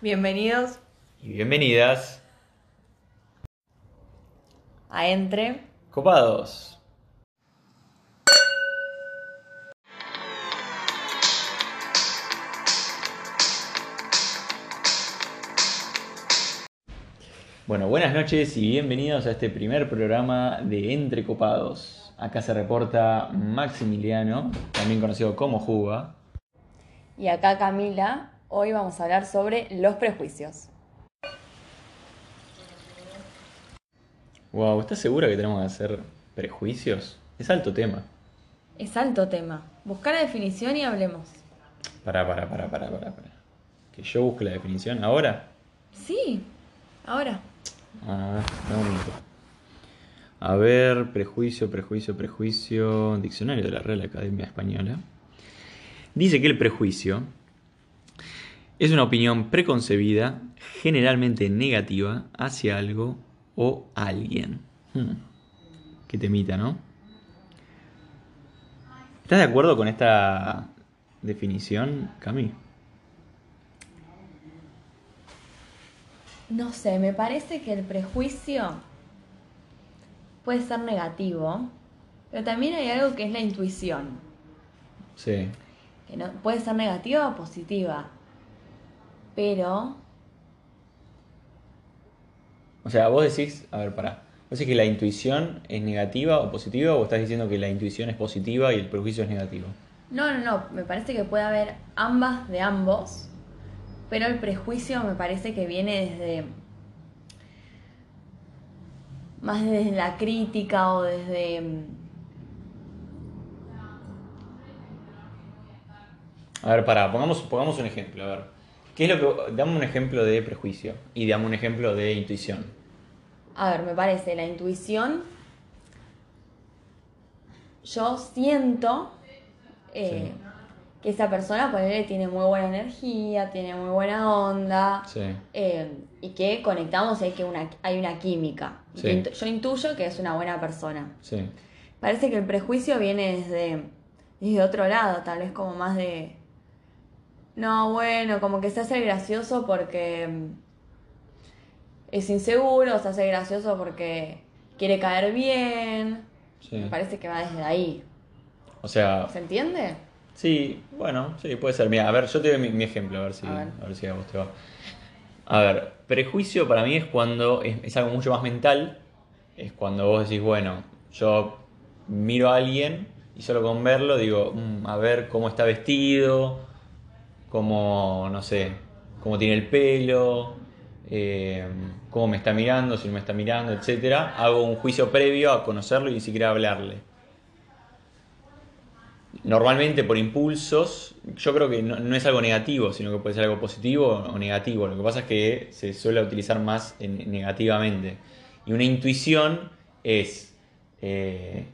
Bienvenidos Y bienvenidas, a Entre. copados. Bueno, buenas noches y bienvenidos a este primer programa de Entre Copados. Acá se reporta Maximiliano, también conocido como Juga. Y acá Camila. Hoy vamos a hablar sobre los prejuicios. Wow, ¿estás segura que tenemos que hacer prejuicios? Es alto tema. Es alto tema. Buscar la definición y hablemos. Pará, pará, pará, pará, pará, pará. Que yo busque la definición ahora. Sí, ahora. Ah, dame un minuto. A ver, prejuicio, prejuicio, prejuicio. Diccionario de la Real Academia Española. Dice que el prejuicio es una opinión preconcebida, generalmente negativa, hacia algo o alguien. Hmm. Qué temita, ¿no? ¿Estás de acuerdo con esta definición, Cami? No sé, me parece que el prejuicio puede ser negativo, pero también hay algo que es la intuición, Sí. que no, puede ser negativa o positiva, pero O sea, vos decís, a ver, pará. ¿Vos decís que la intuición es negativa o positiva o estás diciendo que la intuición es positiva y el prejuicio es negativo? no, no, no, me parece que puede haber ambas de ambos, pero el prejuicio me parece que viene desde más desde la crítica o desde A ver, pará, pongamos, pongamos un ejemplo, a ver. ¿Qué es lo que. Dame un ejemplo de prejuicio y dame un ejemplo de intuición. A ver, me parece, la intuición. Yo siento eh, Sí. que esa persona, ponele, tiene muy buena energía, tiene muy buena onda. Sí. eh, y que conectamos y hay, que una, hay una química. Sí. yo intuyo que es una buena persona. Sí. Parece que el prejuicio viene desde, desde otro lado, tal vez como más de. No, bueno, como que se hace gracioso porque mm, es inseguro, se hace gracioso porque quiere caer bien. Sí. Me parece que va desde ahí. O sea, ¿Se entiende? sí, bueno, sí, puede ser. Mira, a ver, yo te doy mi, mi ejemplo, a ver si A a ver. ver. si a vos te va. A ver, prejuicio para mí es cuando es, es algo mucho más mental. Es cuando vos decís, bueno, yo miro a alguien y solo con verlo digo, "Mm, a ver cómo está vestido, cómo, no sé, cómo tiene el pelo, eh, cómo me está mirando, si no me está mirando, etcétera. Hago un juicio previo a conocerlo y ni siquiera hablarle. Normalmente por impulsos, yo creo que no, es algo negativo, sino que puede ser algo positivo o negativo. Lo que pasa es que se suele utilizar más en- negativamente. Y una intuición es eh,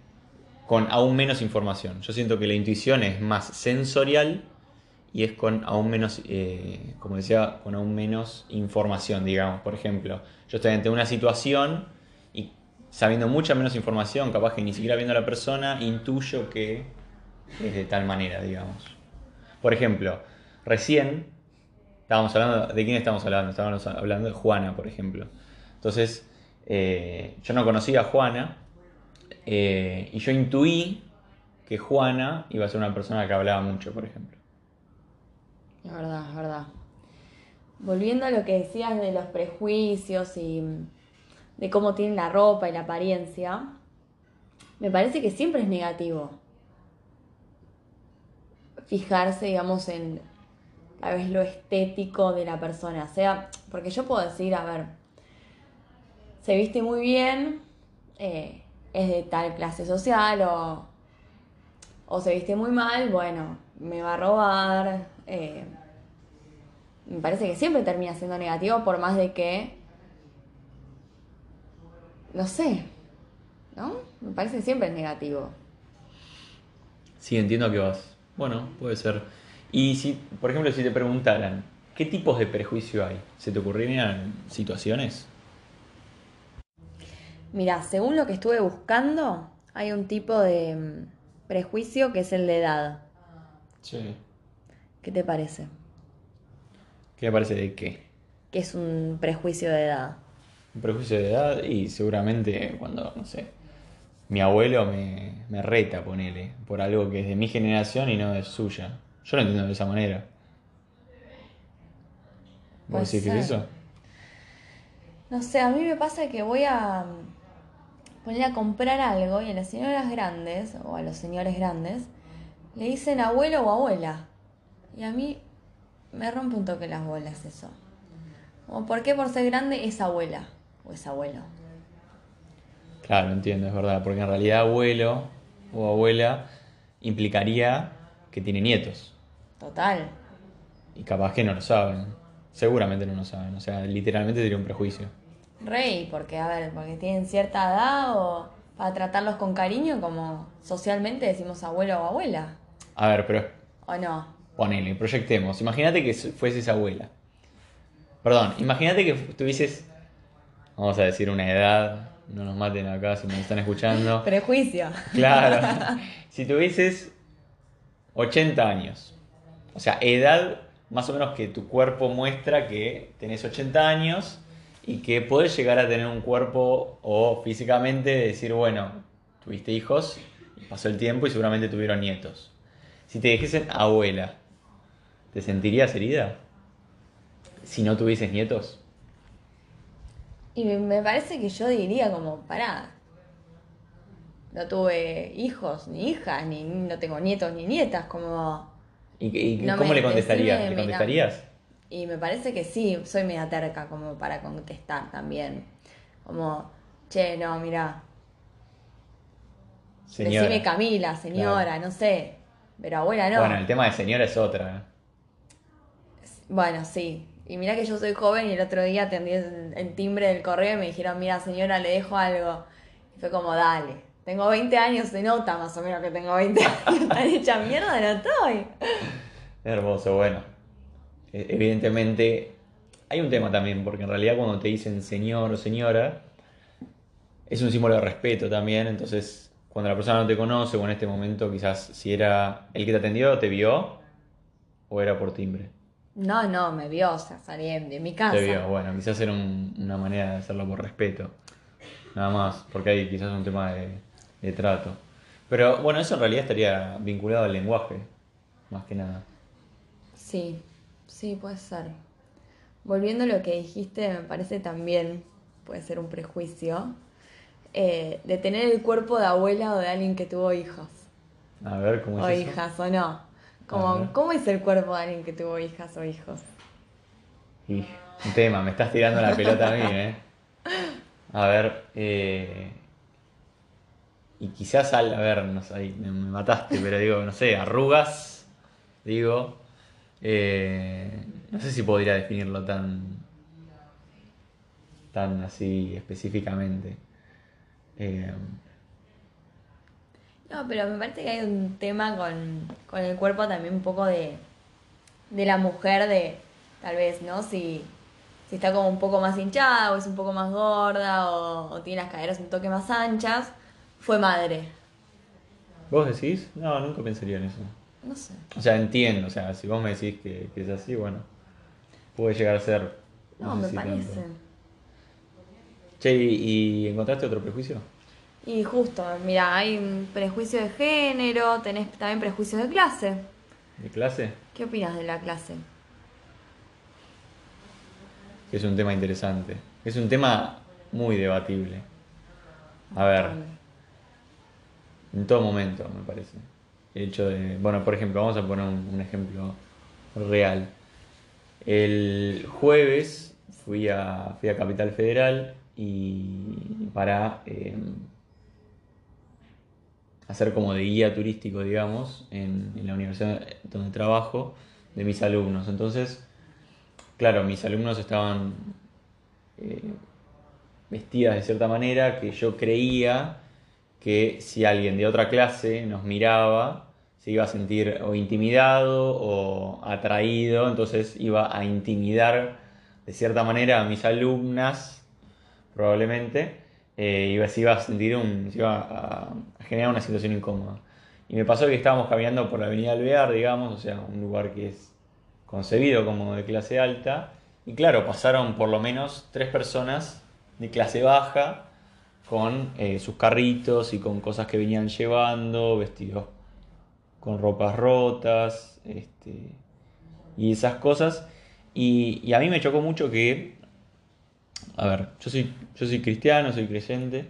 con aún menos información. Yo siento que la intuición es más sensorial y es con aún menos, eh, como decía, con aún menos información, digamos. Por ejemplo, yo estoy ante una situación y sabiendo mucha menos información, capaz que ni siquiera viendo a la persona, intuyo que es de tal manera, digamos. Por ejemplo, recién estábamos hablando, ¿de quién estamos hablando? Estábamos hablando de Juana, por ejemplo. Entonces, eh, yo no conocía a Juana eh, y yo intuí que Juana iba a ser una persona que hablaba mucho, por ejemplo. Es verdad, es verdad. Volviendo a lo que decías de los prejuicios y mm, de cómo tienen la ropa y la apariencia, me parece que siempre es negativo fijarse, digamos, en tal vez lo estético de la persona. O sea, porque yo puedo decir, a ver, se viste muy bien, eh, es de tal clase social o, o se viste muy mal, bueno, me va a robar. Eh, me parece que siempre termina siendo negativo por más de que, no sé, ¿no? Me parece que siempre es negativo. Sí, entiendo a qué vas. Bueno, puede ser. Y si, por ejemplo, si te preguntaran, ¿qué tipos de prejuicio hay? ¿Se te ocurrirían situaciones? Mira, según lo que estuve buscando, hay un tipo de mm, prejuicio que es el de edad. Sí. ¿Qué te parece? ¿Qué me parece de qué? que es un prejuicio de edad? Un prejuicio de edad y seguramente cuando, no sé, mi abuelo me, me reta, ponele, por algo que es de mi generación y no es suya. Yo lo entiendo de esa manera. ¿Vos decís que es eso? No sé, a mí me pasa que voy a poner a comprar algo y a las señoras grandes o a los señores grandes le dicen abuelo o abuela. Y a mí me rompe un toque las bolas eso. Como, ¿por qué por ser grande es abuela o es abuelo? Claro, entiendo, es verdad, porque en realidad abuelo o abuela implicaría que tiene nietos. Total. Y capaz que no lo saben. Seguramente no lo saben. O sea, literalmente sería un prejuicio. Rey, porque a ver, porque tienen cierta edad o para tratarlos con cariño como socialmente decimos abuelo o abuela. A ver, pero ¿O no? Ponele, proyectemos. Imagínate que fueses abuela. Perdón, imagínate que tuvieses, vamos a decir, una edad. No nos maten acá si nos están escuchando. Prejuicio. Claro. Si tuvieses 80 años. O sea, edad más o menos que tu cuerpo muestra que tenés 80 años y que podés llegar a tener un cuerpo o físicamente decir, bueno, tuviste hijos, pasó el tiempo y seguramente tuvieron nietos. Si te dijesen abuela, ¿te sentirías herida? Si no tuvieses nietos. Y me- parece que yo diría como, pará, no tuve hijos ni hijas, ni no tengo nietos ni nietas, como... ¿Y, y No cómo me- le contestarías? decime, ¿Le mira. contestarías? Y me parece que sí, soy media terca como para contestar también. Como, che, no, mira, Señora. decime Camila, señora, Claro. no sé, pero abuela no. Bueno, el tema de señora es otra. ¿eh? Bueno, sí. Y mira que yo soy joven y el otro día atendí el, timbre del correo y me dijeron, mira señora, le dejo algo. Y fue como, dale. Tengo 20 años, se nota más o menos que tengo 20 años. Tan mierda no estoy. Hermoso, bueno. E- Evidentemente, hay un tema también, porque en realidad cuando te dicen señor o señora, es un símbolo de respeto también. Entonces, cuando la persona no te conoce, o en este momento quizás si era el que te atendió, te vio, o era por timbre. No, no, me vio, o sea, salí de, mi casa. Te vio, bueno, quizás era un- una manera de hacerlo por respeto. Nada más, porque hay quizás un tema de, de trato. Pero bueno, eso en realidad estaría vinculado al lenguaje, más que nada. Sí, sí, puede ser. Volviendo a lo que dijiste, me parece también, puede ser un prejuicio, eh, de tener el cuerpo de abuela o de alguien que tuvo hijos. A ver, ¿cómo O es eso? hijas, o no. Como. ¿Cómo es el cuerpo de alguien que tuvo hijas o hijos? Y un tema, me estás tirando la pelota a mí, ¿eh? A ver, eh, y quizás al, a ver, no sé, me mataste, pero digo, no sé, arrugas, digo, eh, no sé si podría definirlo tan, tan así específicamente. Eh, No, pero me parece que hay un tema con, con el cuerpo también un poco de, de la mujer, de tal vez, ¿no? Si, si está como un poco más hinchada o es un poco más gorda o, o tiene las caderas un toque más anchas, fue madre. ¿Vos decís? No, nunca pensaría en eso. No sé. O sea, entiendo, o sea, si vos me decís que, que es así, bueno, puede llegar a ser... No, sé me si tanto. parece. Che, ¿y, y encontraste otro prejuicio? Y justo, mira, hay un prejuicio de género, tenés también prejuicios de clase. ¿De clase? ¿Qué opinas de la clase? Es un tema interesante. Es un tema muy debatible. A ver, en todo momento, me parece. El hecho de. Bueno, por ejemplo, vamos a poner un, un ejemplo real. El jueves fui a, fui a Capital Federal y para eh, hacer como de guía turístico, digamos, en, la universidad donde trabajo, de mis alumnos. Entonces, claro, mis alumnos estaban eh, vestidas de cierta manera que yo creía que si alguien de otra clase nos miraba, se iba a sentir o intimidado o atraído, entonces iba a intimidar de cierta manera a mis alumnas, probablemente, eh, se iba a sentir un, a, generar una situación incómoda. Y me pasó que estábamos caminando por la avenida Alvear, digamos, o sea, un lugar que es concebido como de clase alta, Y claro, pasaron por lo menos tres personas de clase baja con eh, sus carritos y con cosas que venían llevando, vestidos con ropas rotas este, y esas cosas. Y, a mí me chocó mucho que, a ver, yo soy, yo soy cristiano, soy creyente,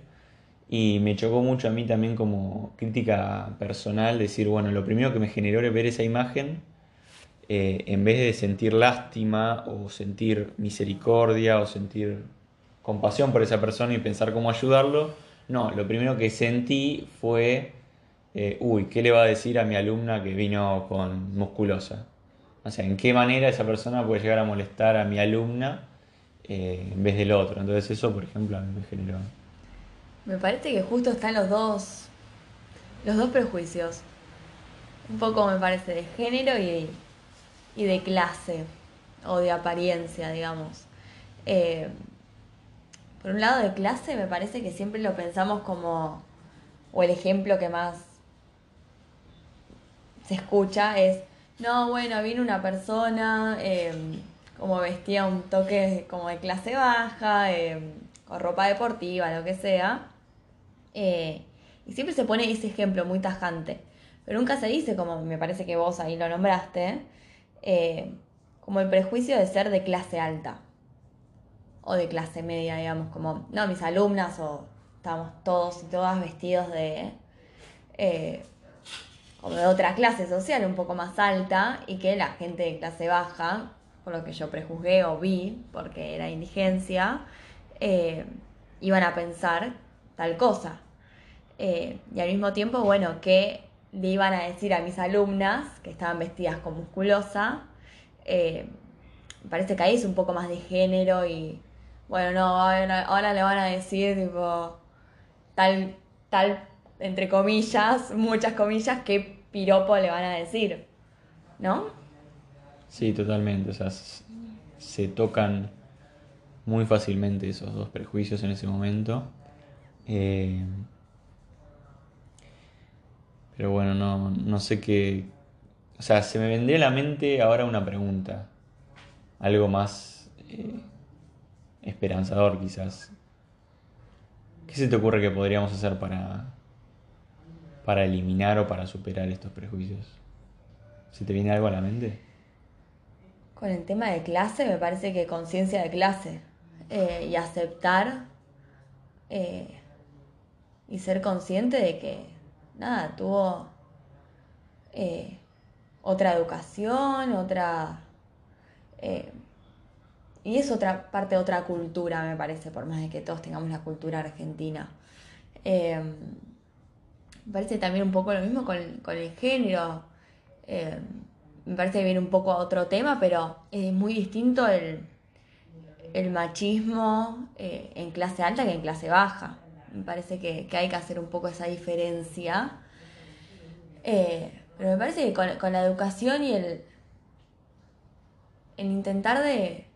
y me chocó mucho a mí también como crítica personal decir, bueno, lo primero que me generó es ver esa imagen, eh, en vez de sentir lástima o sentir misericordia o sentir compasión por esa persona y pensar cómo ayudarlo, no, lo primero que sentí fue, eh, uy, ¿qué le va a decir a mi alumna que vino con musculosa? O sea, ¿en qué manera esa persona puede llegar a molestar a mi alumna eh, en vez del otro? Entonces eso, por ejemplo, a mí me generó me parece que justo están los dos, los dos prejuicios. Un poco me parece de género y, y de clase o de apariencia, digamos. Eh, por un lado de clase me parece que siempre lo pensamos como, o el ejemplo que más se escucha es, no, bueno, viene una persona eh, como vestía un toque como de clase baja, eh, con ropa deportiva, lo que sea, eh, y siempre se pone ese ejemplo muy tajante. Pero nunca se dice, como me parece que vos ahí lo nombraste, eh, como el prejuicio de ser de clase alta. O de clase media, digamos, como, no, mis alumnas o estamos todos y todas vestidos de... Como de otra clase social un poco más alta y que la gente de clase baja, por lo que yo prejuzgué o vi, porque era indigencia, iban a pensar tal cosa. Eh, y al mismo tiempo, bueno, que le iban a decir a mis alumnas que estaban vestidas con musculosa. Eh, parece que ahí es un poco más de género y, bueno, no, ahora, le van a decir, tipo, tal, tal, entre comillas, muchas comillas, qué piropo le van a decir, ¿no? Sí, totalmente, o sea, se tocan muy fácilmente esos dos prejuicios en ese momento. Eh, pero bueno, no, no sé qué. O sea, se me vendría a la mente ahora una pregunta. Algo más eh, esperanzador, quizás. ¿Qué se te ocurre que podríamos hacer para, para eliminar o para superar estos prejuicios? ¿Se te viene algo a la mente? Con el tema de clase, me parece que conciencia de clase eh, y aceptar eh, y ser consciente de que nada, tuvo eh, otra educación, otra... Y es otra parte de otra cultura, me parece, por más de que todos tengamos la cultura argentina. Me parece también un poco lo mismo con, el género. Me parece que viene un poco a otro tema, pero es muy distinto el, el machismo en clase alta que en clase baja. Me parece que, hay que hacer un poco esa diferencia. Eh, pero me parece que con, la educación y el, el intentar de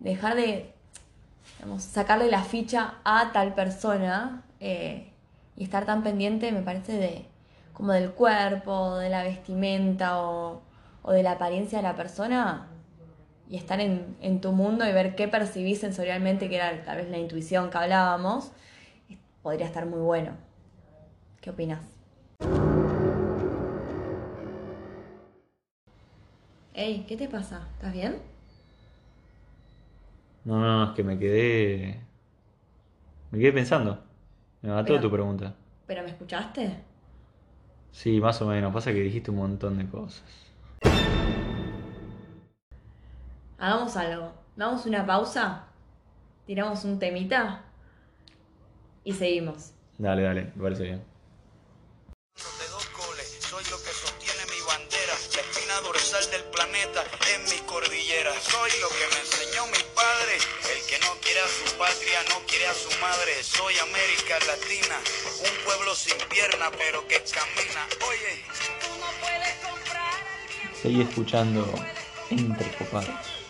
dejar de sacarle la ficha a tal persona eh, y estar tan pendiente, me parece, de como del cuerpo, de la vestimenta o, o de la apariencia de la persona y estar en, en, tu mundo y ver qué percibís sensorialmente, que era tal vez la intuición que hablábamos, podría estar muy bueno. ¿Qué opinas? Ey, ¿qué te pasa? ¿Estás bien? No, no, es que me quedé. Me quedé pensando. Me mató tu pregunta. ¿Pero me escuchaste? Sí, más o menos. Pasa que dijiste un montón de cosas. Hagamos algo. Damos una pausa. Tiramos un temita y seguimos. Dale, dale, me parece bien. A su patria, no quiere a su madre. Soy América Latina, un pueblo sin pierna, pero que camina. Oye, tú no puedes comprar. Seguí escuchando Entre Copados.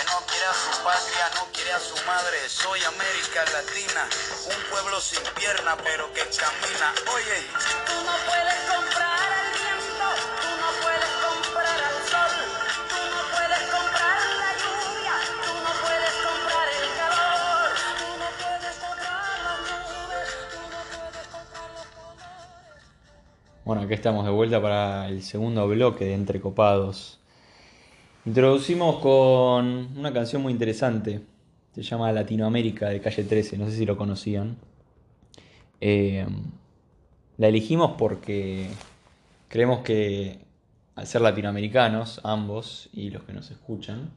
Que el no quiere a su patria, no quiere a su madre. Soy América Latina, un pueblo sin pierna, pero que camina. Oye, tú no puedes comprar el viento, tú no puedes comprar al sol, tú no puedes comprar la lluvia, tú no puedes comprar el calor, tú no puedes comprar las nubes, tú no puedes comprar los colores. Bueno, aquí estamos de vuelta para el segundo bloque de Entrecopados. Introducimos con una canción muy interesante. Se llama Latinoamérica de Calle 13. No sé si lo conocían. Eh, la elegimos porque creemos que al ser latinoamericanos, ambos y los que nos escuchan,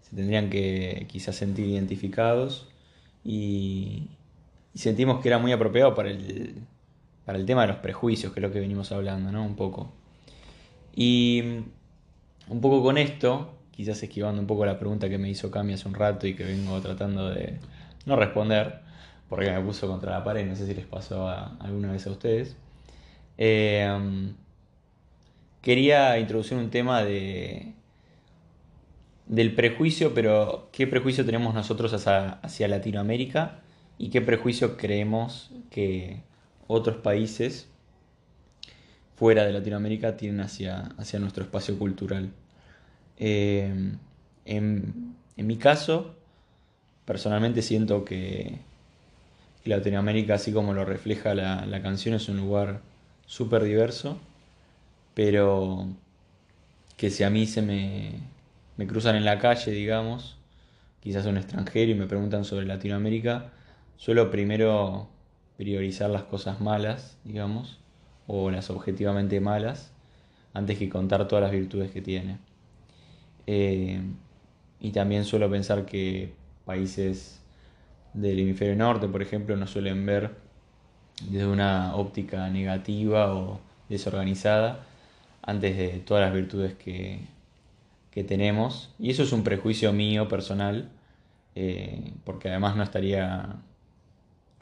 se tendrían que quizás sentir identificados y, y sentimos que era muy apropiado para el, para el tema de los prejuicios, que es lo que venimos hablando, ¿no? Un poco. Y un poco con esto, quizás esquivando un poco la pregunta que me hizo Cami hace un rato y que vengo tratando de no responder, porque me puso contra la pared, no sé si les pasó a- alguna vez a ustedes. Eh, quería introducir un tema de del prejuicio, pero qué prejuicio tenemos nosotros hacia Latinoamérica y qué prejuicio creemos que otros países fuera de Latinoamérica tienen hacia, hacia nuestro espacio cultural. Eh, en, en mi caso, personalmente siento que, Latinoamérica, así como lo refleja la, la canción, es un lugar súper diverso, pero que si a mí se me, me cruzan en la calle, digamos, quizás un extranjero y me preguntan sobre Latinoamérica, suelo primero priorizar las cosas malas, digamos, o las objetivamente malas, antes que contar todas las virtudes que tiene. Eh, y también suelo pensar que países del hemisferio norte, por ejemplo, no suelen ver desde una óptica negativa o desorganizada antes de todas las virtudes que, que tenemos. Y eso es un prejuicio mío personal, eh, porque además no estaría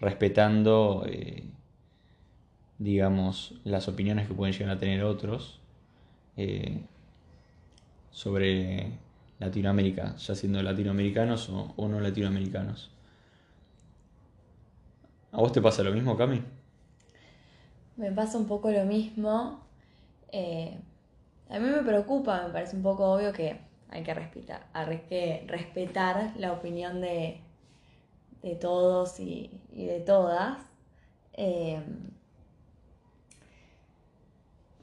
respetando, eh, digamos, las opiniones que pueden llegar a tener otros eh, sobre Latinoamérica, ya siendo latinoamericanos o, no latinoamericanos. ¿A vos te pasa lo mismo, Cami? Me pasa un poco lo mismo. Eh, a mí me preocupa, me parece un poco obvio que hay que respetar, la opinión de, de todos y, y de todas. Eh,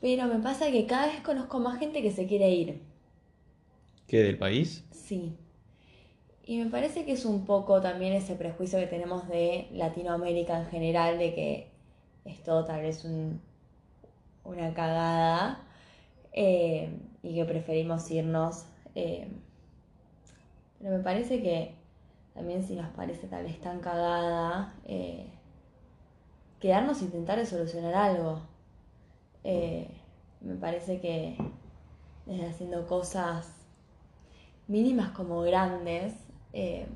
pero me pasa que cada vez conozco más gente que se quiere ir. ¿Qué del país? Sí. Y me parece que es un poco también ese prejuicio que tenemos de Latinoamérica en general, de que es todo tal vez un, una cagada eh, y que preferimos irnos. eh, pero me parece que también si nos parece tal vez tan cagada, eh, quedarnos e intentar de solucionar algo. Eh, me parece que desde haciendo cosas mínimas como grandes, eh,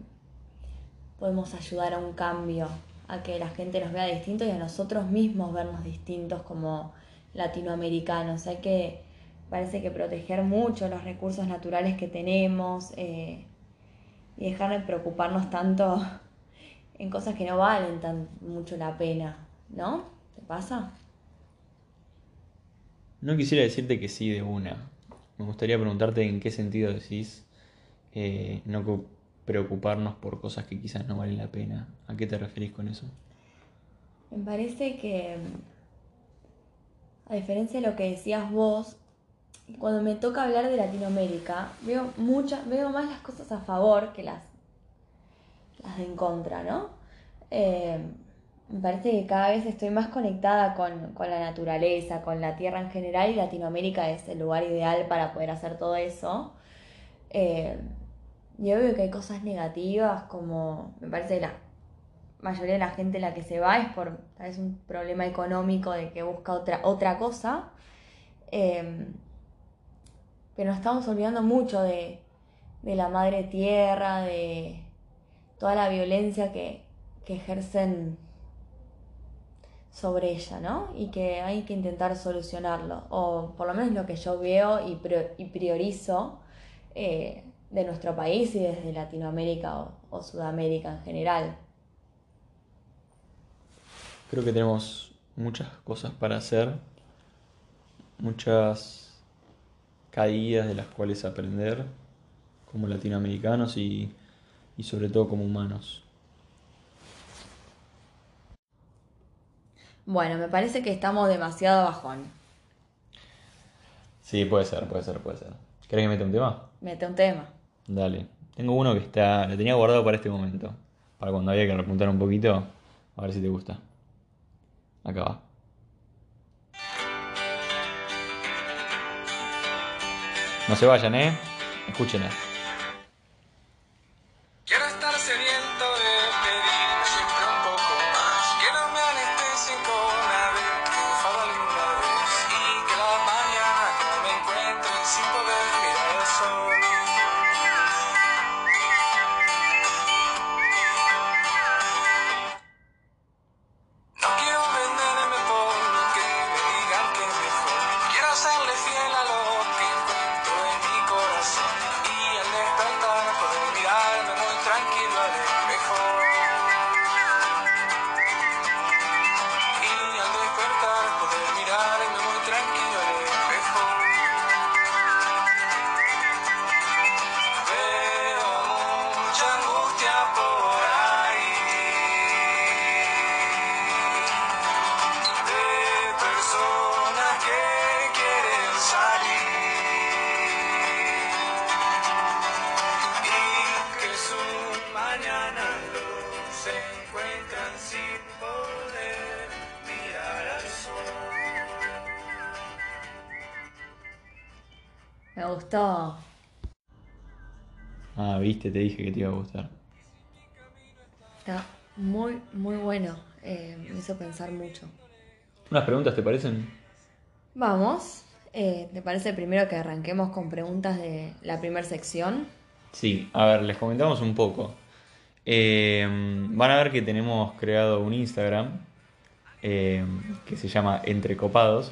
podemos ayudar a un cambio, a que la gente nos vea distintos y a nosotros mismos vernos distintos como latinoamericanos. Hay que, parece que proteger mucho los recursos naturales que tenemos eh, y dejar de preocuparnos tanto en cosas que no valen tan mucho la pena, ¿no? ¿Te pasa? No quisiera decirte que sí de una. Me gustaría preguntarte en qué sentido decís eh, no preocuparnos por cosas que quizás no valen la pena. ¿A qué te referís con eso? Me parece que, a diferencia de lo que decías vos, cuando me toca hablar de Latinoamérica, veo muchas, veo más las cosas a favor que las, las de en contra, ¿no? Eh, me parece que cada vez estoy más conectada con, con la naturaleza, con la tierra en general, y Latinoamérica es el lugar ideal para poder hacer todo eso. Eh, y obvio que hay cosas negativas, como me parece que la mayoría de la gente la que se va es por tal vez un problema económico de que busca otra, otra cosa. Eh, pero nos estamos olvidando mucho de, de la madre tierra, de toda la violencia que, que ejercen sobre ella, ¿no? Y que hay que intentar solucionarlo, o por lo menos lo que yo veo y, pri- y priorizo eh, de nuestro país y desde Latinoamérica o, o Sudamérica en general. Creo que tenemos muchas cosas para hacer, muchas caídas de las cuales aprender como latinoamericanos y, y sobre todo como humanos. Bueno, me parece que estamos demasiado bajón. Sí, puede ser, puede ser, puede ser. ¿Querés que meta un tema? Mete un tema. Dale. Tengo uno que está. Lo tenía guardado para este momento. Para cuando había que repuntar un poquito. A ver si te gusta. Acá va. No se vayan, ¿eh? Escuchen. Viste, te dije que te iba a gustar. Está muy, muy bueno. Eh, me hizo pensar mucho. ¿Unas preguntas te parecen? Vamos. Eh, ¿Te parece primero que arranquemos con preguntas de la primera sección? Sí, a ver, les comentamos un poco. Eh, van a ver que tenemos creado un Instagram eh, que se llama Entrecopados.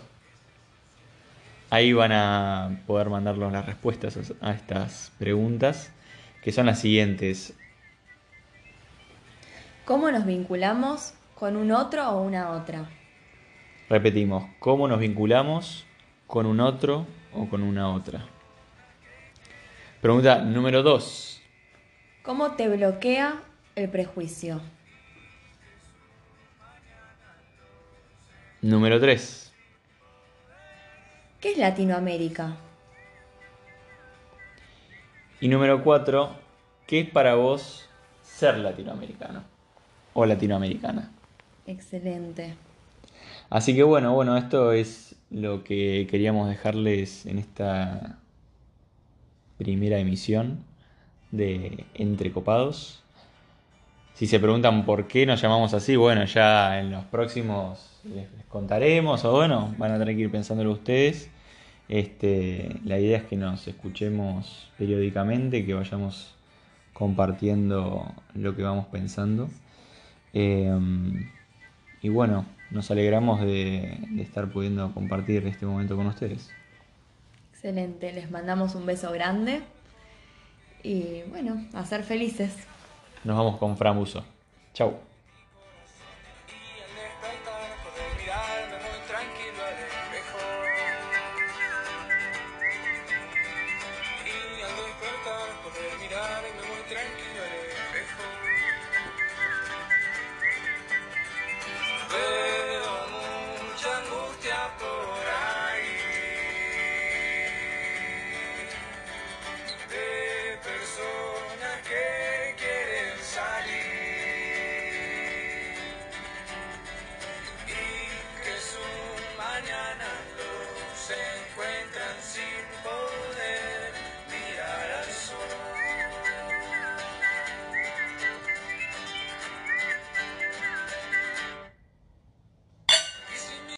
Ahí van a poder mandarnos las respuestas a estas preguntas, que son las siguientes. ¿Cómo nos vinculamos con un otro o una otra? Repetimos, ¿cómo nos vinculamos con un otro o con una otra? Pregunta número 2. ¿Cómo te bloquea el prejuicio? Número 3. ¿Qué es Latinoamérica? Y número 4. ¿Qué es para vos ser latinoamericano? O latinoamericana. Excelente. Así que bueno, bueno, esto es lo que queríamos dejarles en esta primera emisión de Entre Copados. Si se preguntan por qué nos llamamos así, bueno, ya en los próximos les, les contaremos, o bueno, van a tener que ir pensándolo ustedes. Este, la idea es que nos escuchemos periódicamente, que vayamos compartiendo lo que vamos pensando. Eh, y bueno, nos alegramos de, de estar pudiendo compartir este momento con ustedes. Excelente. Les mandamos un beso grande. Y bueno, a ser felices. Nos vamos con Fran Buso. Chau.